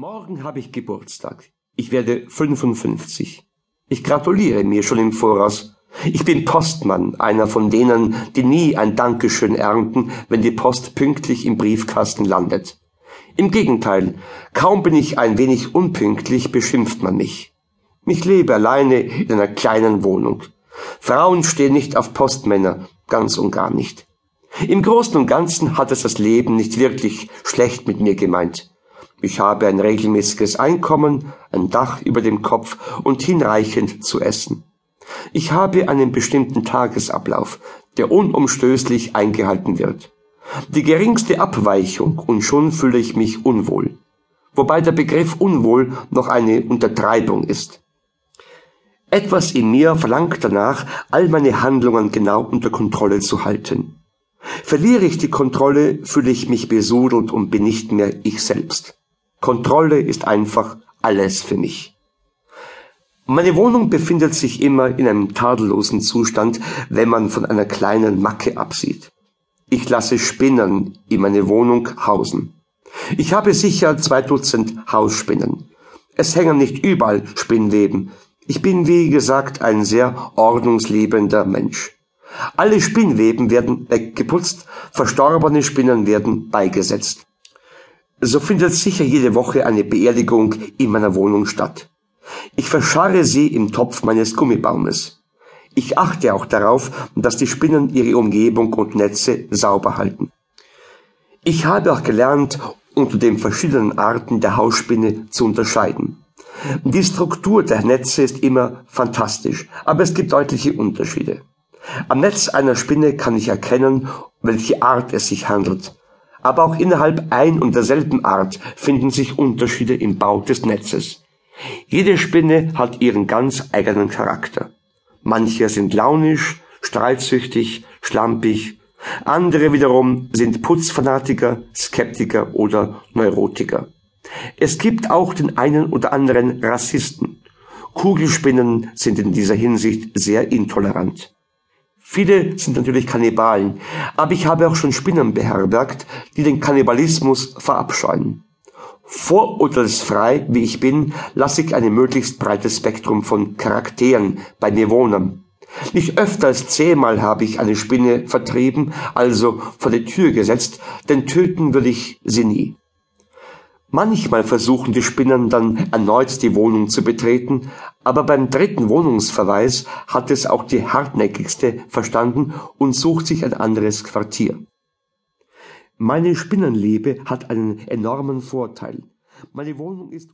Morgen habe ich Geburtstag. Ich werde 55. Ich gratuliere mir schon im Voraus. Ich bin Postmann, einer von denen, die nie ein Dankeschön ernten, wenn die Post pünktlich im Briefkasten landet. Im Gegenteil, kaum bin ich ein wenig unpünktlich, beschimpft man mich. Ich lebe alleine in einer kleinen Wohnung. Frauen stehen nicht auf Postmänner, ganz und gar nicht. Im Großen und Ganzen hat es das Leben nicht wirklich schlecht mit mir gemeint. Ich habe ein regelmäßiges Einkommen, ein Dach über dem Kopf und hinreichend zu essen. Ich habe einen bestimmten Tagesablauf, der unumstößlich eingehalten wird. Die geringste Abweichung und schon fühle ich mich unwohl. Wobei der Begriff unwohl noch eine Untertreibung ist. Etwas in mir verlangt danach, all meine Handlungen genau unter Kontrolle zu halten. Verliere ich die Kontrolle, fühle ich mich besudelt und bin nicht mehr ich selbst. Kontrolle ist einfach alles für mich. Meine Wohnung befindet sich immer in einem tadellosen Zustand, wenn man von einer kleinen Macke absieht. Ich lasse Spinnen in meine Wohnung hausen. Ich habe sicher zwei Dutzend Hausspinnen. Es hängen nicht überall Spinnweben. Ich bin, wie gesagt, ein sehr ordnungsliebender Mensch. Alle Spinnweben werden weggeputzt, verstorbene Spinnen werden beigesetzt. So findet sicher jede Woche eine Beerdigung in meiner Wohnung statt. Ich verscharre sie im Topf meines Gummibaumes. Ich achte auch darauf, dass die Spinnen ihre Umgebung und Netze sauber halten. Ich habe auch gelernt, unter den verschiedenen Arten der Hausspinne zu unterscheiden. Die Struktur der Netze ist immer fantastisch, aber es gibt deutliche Unterschiede. Am Netz einer Spinne kann ich erkennen, welche Art es sich handelt aber auch innerhalb ein und derselben Art finden sich Unterschiede im Bau des Netzes. Jede Spinne hat ihren ganz eigenen Charakter. Manche sind launisch, streitsüchtig, schlampig, andere wiederum sind Putzfanatiker, Skeptiker oder Neurotiker. Es gibt auch den einen oder anderen Rassisten. Kugelspinnen sind in dieser Hinsicht sehr intolerant. Viele sind natürlich Kannibalen, aber ich habe auch schon Spinnen beherbergt, die den Kannibalismus verabscheuen. Vorurteilsfrei, wie ich bin, lasse ich ein möglichst breites Spektrum von Charakteren bei mir wohnen. Nicht öfter als zehnmal habe ich eine Spinne vertrieben, also vor die Tür gesetzt, denn töten würde ich sie nie. Manchmal versuchen die Spinnen dann erneut die Wohnung zu betreten, aber beim dritten Wohnungsverweis hat es auch die hartnäckigste verstanden und sucht sich ein anderes Quartier. Meine Spinnenliebe hat einen enormen Vorteil. Meine Wohnung ist